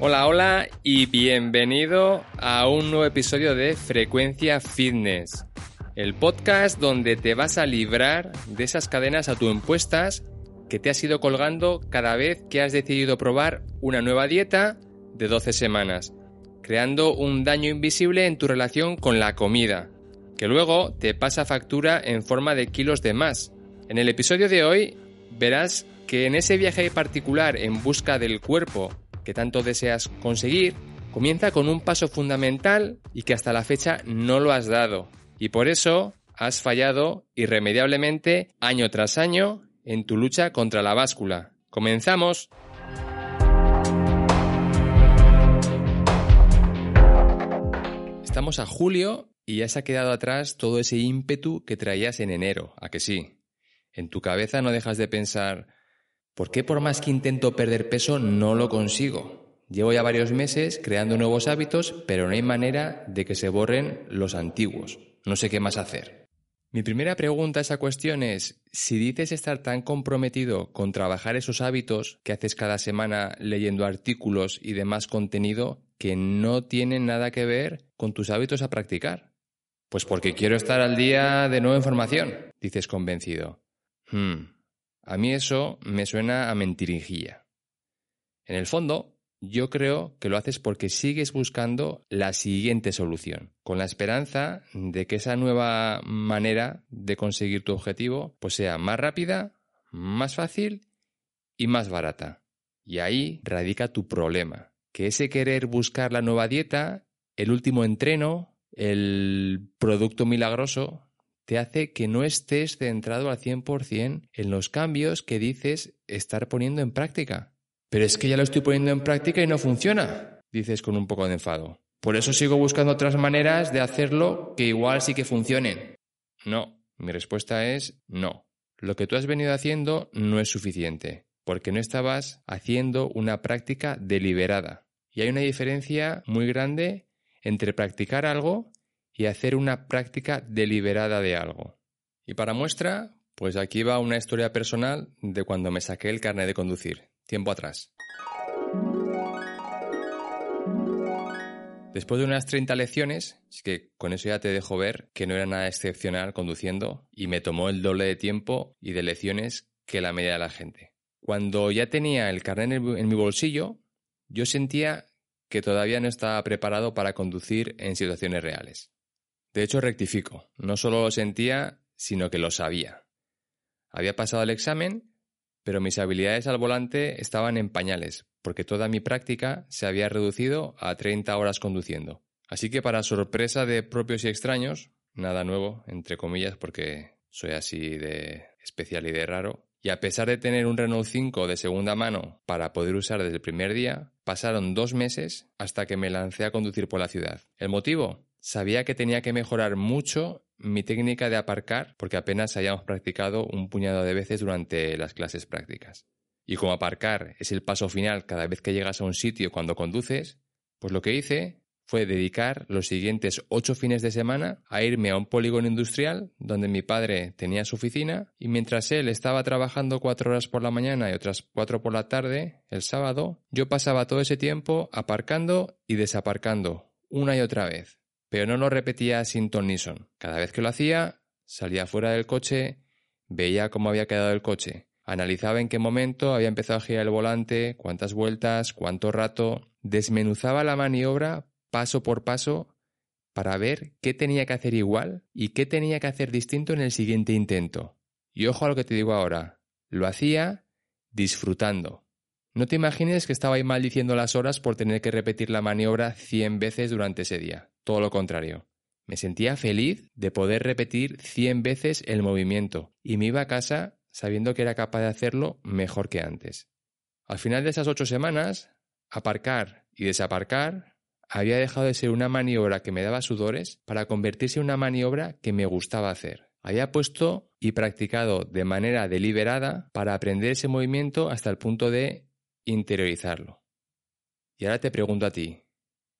Hola, hola y bienvenido a un nuevo episodio de Frecuencia Fitness, el podcast donde te vas a librar de esas cadenas autoimpuestas que te has ido colgando cada vez que has decidido probar una nueva dieta de 12 semanas, creando un daño invisible en tu relación con la comida, que luego te pasa factura en forma de kilos de más. En el episodio de hoy verás que en ese viaje particular en busca del cuerpo que tanto deseas conseguir, comienza con un paso fundamental y que hasta la fecha no lo has dado. Y por eso has fallado irremediablemente año tras año en tu lucha contra la báscula. Comenzamos. Estamos a julio y ya se ha quedado atrás todo ese ímpetu que traías en enero, a que sí. En tu cabeza no dejas de pensar, ¿Por qué por más que intento perder peso no lo consigo? Llevo ya varios meses creando nuevos hábitos, pero no hay manera de que se borren los antiguos. No sé qué más hacer. Mi primera pregunta a esa cuestión es, si dices estar tan comprometido con trabajar esos hábitos que haces cada semana leyendo artículos y demás contenido que no tienen nada que ver con tus hábitos a practicar. Pues porque quiero estar al día de nueva información, dices convencido. Hmm, a mí eso me suena a mentirijilla. En el fondo, yo creo que lo haces porque sigues buscando la siguiente solución, con la esperanza de que esa nueva manera de conseguir tu objetivo pues sea más rápida, más fácil y más barata. Y ahí radica tu problema, que ese querer buscar la nueva dieta, el último entreno, el producto milagroso, te hace que no estés centrado al 100% en los cambios que dices estar poniendo en práctica. Pero es que ya lo estoy poniendo en práctica y no funciona, dices con un poco de enfado. Por eso sigo buscando otras maneras de hacerlo que igual sí que funcionen. No, mi respuesta es no. Lo que tú has venido haciendo no es suficiente, porque no estabas haciendo una práctica deliberada. Y hay una diferencia muy grande entre practicar algo y hacer una práctica deliberada de algo. Y para muestra, pues aquí va una historia personal de cuando me saqué el carnet de conducir, tiempo atrás. Después de unas 30 lecciones, es que con eso ya te dejo ver que no era nada excepcional conduciendo y me tomó el doble de tiempo y de lecciones que la media de la gente. Cuando ya tenía el carnet en mi bolsillo, yo sentía que todavía no estaba preparado para conducir en situaciones reales. De hecho, rectifico, no solo lo sentía, sino que lo sabía. Había pasado el examen, pero mis habilidades al volante estaban en pañales, porque toda mi práctica se había reducido a 30 horas conduciendo. Así que para sorpresa de propios y extraños, nada nuevo, entre comillas, porque soy así de especial y de raro, y a pesar de tener un Renault 5 de segunda mano para poder usar desde el primer día, pasaron dos meses hasta que me lancé a conducir por la ciudad. ¿El motivo? Sabía que tenía que mejorar mucho mi técnica de aparcar porque apenas habíamos practicado un puñado de veces durante las clases prácticas. Y como aparcar es el paso final cada vez que llegas a un sitio cuando conduces, pues lo que hice fue dedicar los siguientes ocho fines de semana a irme a un polígono industrial donde mi padre tenía su oficina y mientras él estaba trabajando cuatro horas por la mañana y otras cuatro por la tarde, el sábado, yo pasaba todo ese tiempo aparcando y desaparcando una y otra vez pero no lo repetía sin ton ni son. Cada vez que lo hacía, salía fuera del coche, veía cómo había quedado el coche, Analizaba en qué momento había empezado a girar el volante, cuántas vueltas, cuánto rato. Desmenuzaba la maniobra paso por paso para ver qué tenía que hacer igual y qué tenía que hacer distinto en el siguiente intento. Y ojo a lo que te digo ahora. Lo hacía disfrutando. No te imagines que estaba ahí maldiciendo las horas por tener que repetir la maniobra cien veces durante ese día. Todo lo contrario. Me sentía feliz de poder repetir cien veces el movimiento y me iba a casa sabiendo que era capaz de hacerlo mejor que antes. Al final de esas ocho semanas, aparcar y desaparcar había dejado de ser una maniobra que me daba sudores para convertirse en una maniobra que me gustaba hacer. Había puesto y practicado de manera deliberada para aprender ese movimiento hasta el punto de interiorizarlo. Y ahora te pregunto a ti,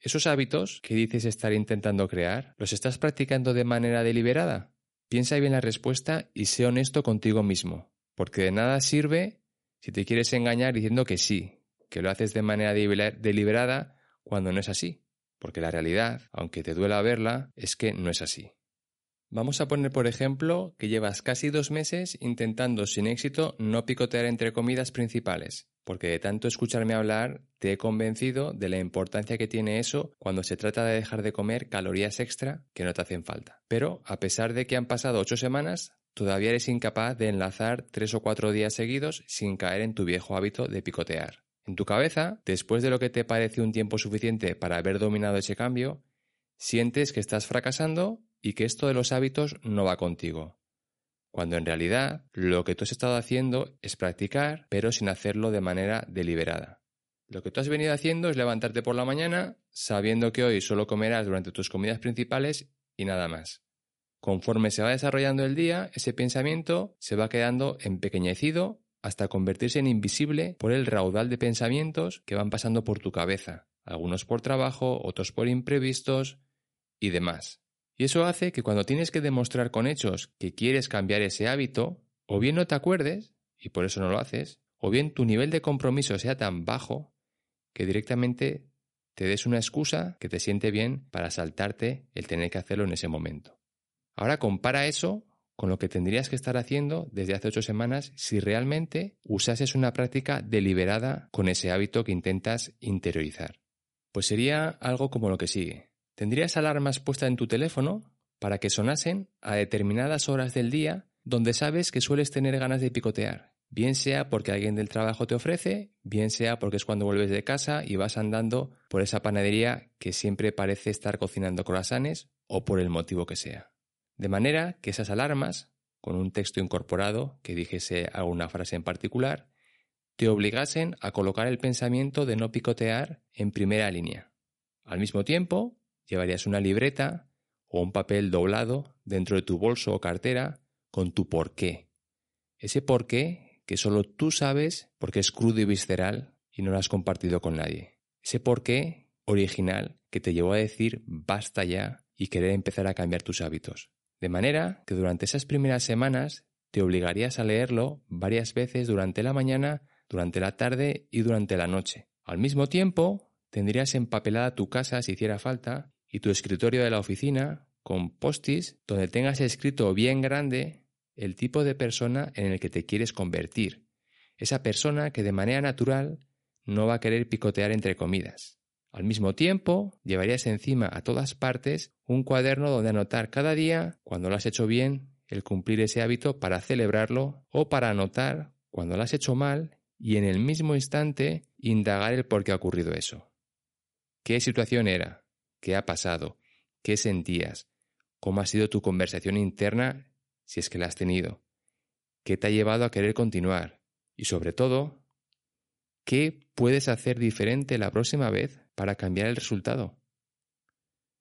¿esos hábitos que dices estar intentando crear, los estás practicando de manera deliberada? Piensa bien la respuesta y sé honesto contigo mismo, porque de nada sirve si te quieres engañar diciendo que sí, que lo haces de manera deliberada cuando no es así, porque la realidad, aunque te duela verla, es que no es así. Vamos a poner, por ejemplo, que llevas casi dos meses intentando sin éxito no picotear entre comidas principales, porque de tanto escucharme hablar te he convencido de la importancia que tiene eso cuando se trata de dejar de comer calorías extra que no te hacen falta. Pero, a pesar de que han pasado ocho semanas, todavía eres incapaz de enlazar tres o cuatro días seguidos sin caer en tu viejo hábito de picotear. En tu cabeza, después de lo que te parece un tiempo suficiente para haber dominado ese cambio, sientes que estás fracasando y que esto de los hábitos no va contigo. Cuando en realidad lo que tú has estado haciendo es practicar, pero sin hacerlo de manera deliberada. Lo que tú has venido haciendo es levantarte por la mañana sabiendo que hoy solo comerás durante tus comidas principales y nada más. Conforme se va desarrollando el día, ese pensamiento se va quedando empequeñecido hasta convertirse en invisible por el raudal de pensamientos que van pasando por tu cabeza, algunos por trabajo, otros por imprevistos y demás. Y eso hace que cuando tienes que demostrar con hechos que quieres cambiar ese hábito, o bien no te acuerdes, y por eso no lo haces, o bien tu nivel de compromiso sea tan bajo que directamente te des una excusa que te siente bien para saltarte el tener que hacerlo en ese momento. Ahora compara eso con lo que tendrías que estar haciendo desde hace ocho semanas si realmente usases una práctica deliberada con ese hábito que intentas interiorizar. Pues sería algo como lo que sigue. Tendrías alarmas puestas en tu teléfono para que sonasen a determinadas horas del día donde sabes que sueles tener ganas de picotear. Bien sea porque alguien del trabajo te ofrece, bien sea porque es cuando vuelves de casa y vas andando por esa panadería que siempre parece estar cocinando croissants o por el motivo que sea. De manera que esas alarmas, con un texto incorporado que dijese alguna frase en particular, te obligasen a colocar el pensamiento de no picotear en primera línea. Al mismo tiempo, llevarías una libreta o un papel doblado dentro de tu bolso o cartera con tu porqué. Ese porqué que solo tú sabes porque es crudo y visceral y no lo has compartido con nadie. Ese porqué original que te llevó a decir basta ya y querer empezar a cambiar tus hábitos. De manera que durante esas primeras semanas te obligarías a leerlo varias veces durante la mañana, durante la tarde y durante la noche. Al mismo tiempo, tendrías empapelada tu casa si hiciera falta y tu escritorio de la oficina con postis donde tengas escrito bien grande el tipo de persona en el que te quieres convertir. Esa persona que de manera natural no va a querer picotear entre comidas. Al mismo tiempo, llevarías encima a todas partes un cuaderno donde anotar cada día, cuando lo has hecho bien, el cumplir ese hábito para celebrarlo o para anotar cuando lo has hecho mal y en el mismo instante indagar el por qué ha ocurrido eso. ¿Qué situación era? ¿Qué ha pasado? ¿Qué sentías? ¿Cómo ha sido tu conversación interna si es que la has tenido? ¿Qué te ha llevado a querer continuar? Y sobre todo, ¿qué puedes hacer diferente la próxima vez para cambiar el resultado?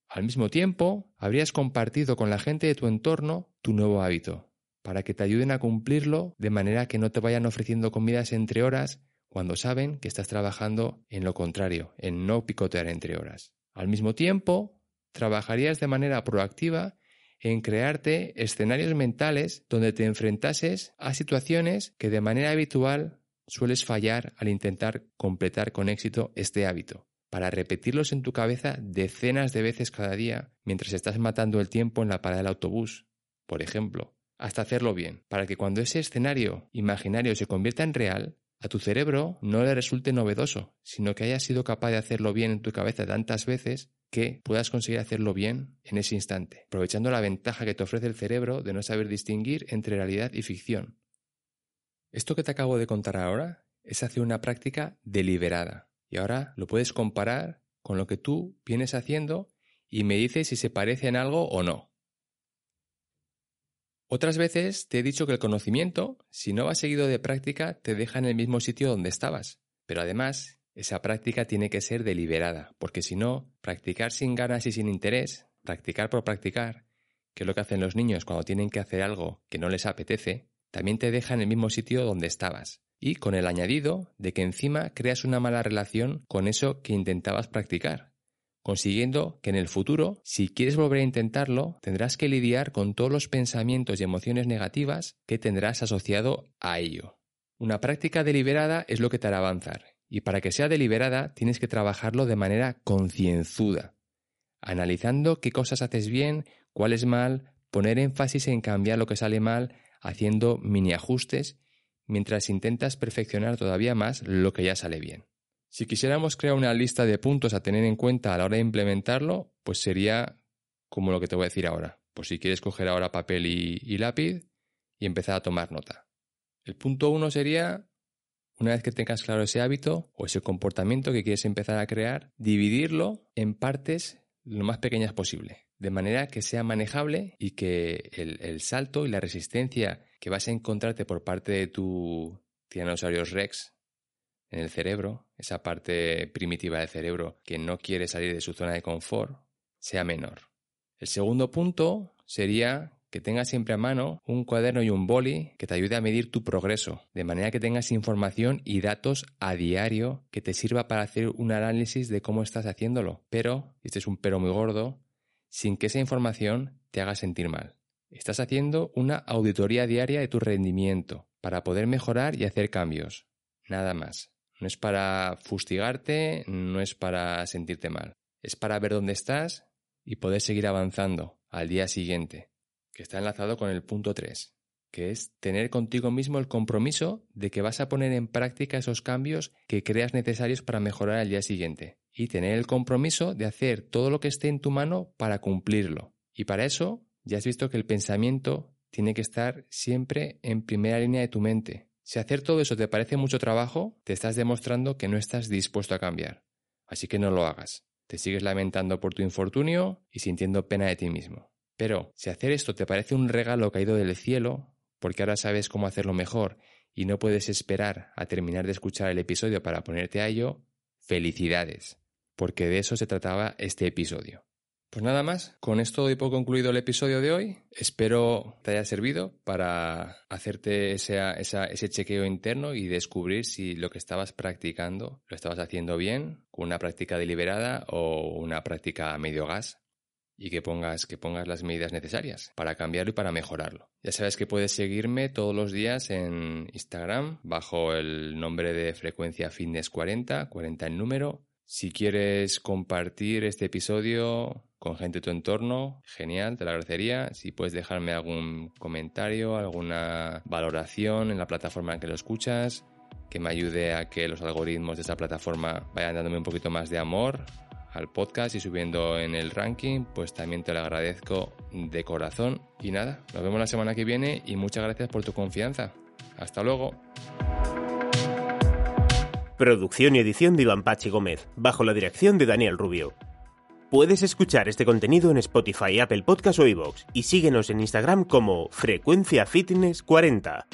Al mismo tiempo, habrías compartido con la gente de tu entorno tu nuevo hábito, para que te ayuden a cumplirlo de manera que no te vayan ofreciendo comidas entre horas cuando saben que estás trabajando en lo contrario, en no picotear entre horas. Al mismo tiempo, trabajarías de manera proactiva en crearte escenarios mentales donde te enfrentases a situaciones que de manera habitual sueles fallar al intentar completar con éxito este hábito, para repetirlos en tu cabeza decenas de veces cada día mientras estás matando el tiempo en la parada del autobús, por ejemplo, hasta hacerlo bien, para que cuando ese escenario imaginario se convierta en real, a tu cerebro no le resulte novedoso, sino que hayas sido capaz de hacerlo bien en tu cabeza tantas veces que puedas conseguir hacerlo bien en ese instante, aprovechando la ventaja que te ofrece el cerebro de no saber distinguir entre realidad y ficción. Esto que te acabo de contar ahora es hacer una práctica deliberada, y ahora lo puedes comparar con lo que tú vienes haciendo y me dices si se parece en algo o no. Otras veces te he dicho que el conocimiento, si no va seguido de práctica, te deja en el mismo sitio donde estabas. Pero además, esa práctica tiene que ser deliberada, porque si no, practicar sin ganas y sin interés, practicar por practicar, que es lo que hacen los niños cuando tienen que hacer algo que no les apetece, también te deja en el mismo sitio donde estabas. Y con el añadido de que encima creas una mala relación con eso que intentabas practicar consiguiendo que en el futuro, si quieres volver a intentarlo, tendrás que lidiar con todos los pensamientos y emociones negativas que tendrás asociado a ello. Una práctica deliberada es lo que te hará avanzar, y para que sea deliberada tienes que trabajarlo de manera concienzuda, analizando qué cosas haces bien, cuáles mal, poner énfasis en cambiar lo que sale mal, haciendo mini ajustes, mientras intentas perfeccionar todavía más lo que ya sale bien. Si quisiéramos crear una lista de puntos a tener en cuenta a la hora de implementarlo, pues sería como lo que te voy a decir ahora. Pues si quieres coger ahora papel y, lápiz y empezar a tomar nota. El punto uno sería, una vez que tengas claro ese hábito o ese comportamiento que quieres empezar a crear, dividirlo en partes lo más pequeñas posible, de manera que sea manejable y que el, salto y la resistencia que vas a encontrarte por parte de tu Tyrannosaurus Rex en el cerebro, esa parte primitiva del cerebro que no quiere salir de su zona de confort, sea menor. El segundo punto sería que tengas siempre a mano un cuaderno y un boli que te ayude a medir tu progreso, de manera que tengas información y datos a diario que te sirva para hacer un análisis de cómo estás haciéndolo. Pero, este es un pero muy gordo, sin que esa información te haga sentir mal. Estás haciendo una auditoría diaria de tu rendimiento para poder mejorar y hacer cambios. Nada más. No es para fustigarte, no es para sentirte mal. Es para ver dónde estás y poder seguir avanzando al día siguiente, que está enlazado con el punto 3, que es tener contigo mismo el compromiso de que vas a poner en práctica esos cambios que creas necesarios para mejorar al día siguiente y tener el compromiso de hacer todo lo que esté en tu mano para cumplirlo. Y para eso ya has visto que el pensamiento tiene que estar siempre en primera línea de tu mente, si hacer todo eso te parece mucho trabajo, te estás demostrando que no estás dispuesto a cambiar. Así que no lo hagas. Te sigues lamentando por tu infortunio y sintiendo pena de ti mismo. Pero si hacer esto te parece un regalo caído del cielo, porque ahora sabes cómo hacerlo mejor y no puedes esperar a terminar de escuchar el episodio para ponerte a ello, felicidades, porque de eso se trataba este episodio. Pues nada más, con esto doy por concluido el episodio de hoy. Espero te haya servido para hacerte ese chequeo interno y descubrir si lo que estabas practicando lo estabas haciendo bien, con una práctica deliberada o una práctica a medio gas y que pongas, que pongas las medidas necesarias para cambiarlo y para mejorarlo. Ya sabes que puedes seguirme todos los días en Instagram bajo el nombre de Frecuencia Fitness 40, 40 el número. Si quieres compartir este episodio con gente de tu entorno, genial, te lo agradecería. Si puedes dejarme algún comentario, alguna valoración en la plataforma en que lo escuchas, que me ayude a que los algoritmos de esa plataforma vayan dándome un poquito más de amor al podcast y subiendo en el ranking, pues también te lo agradezco de corazón. Y nada, nos vemos la semana que viene y muchas gracias por tu confianza. Hasta luego. Producción y edición de Iván Pachi Gómez, bajo la dirección de Daniel Rubio. Puedes escuchar este contenido en Spotify, Apple Podcast o iVoox y síguenos en Instagram como Frecuencia Fitness 40.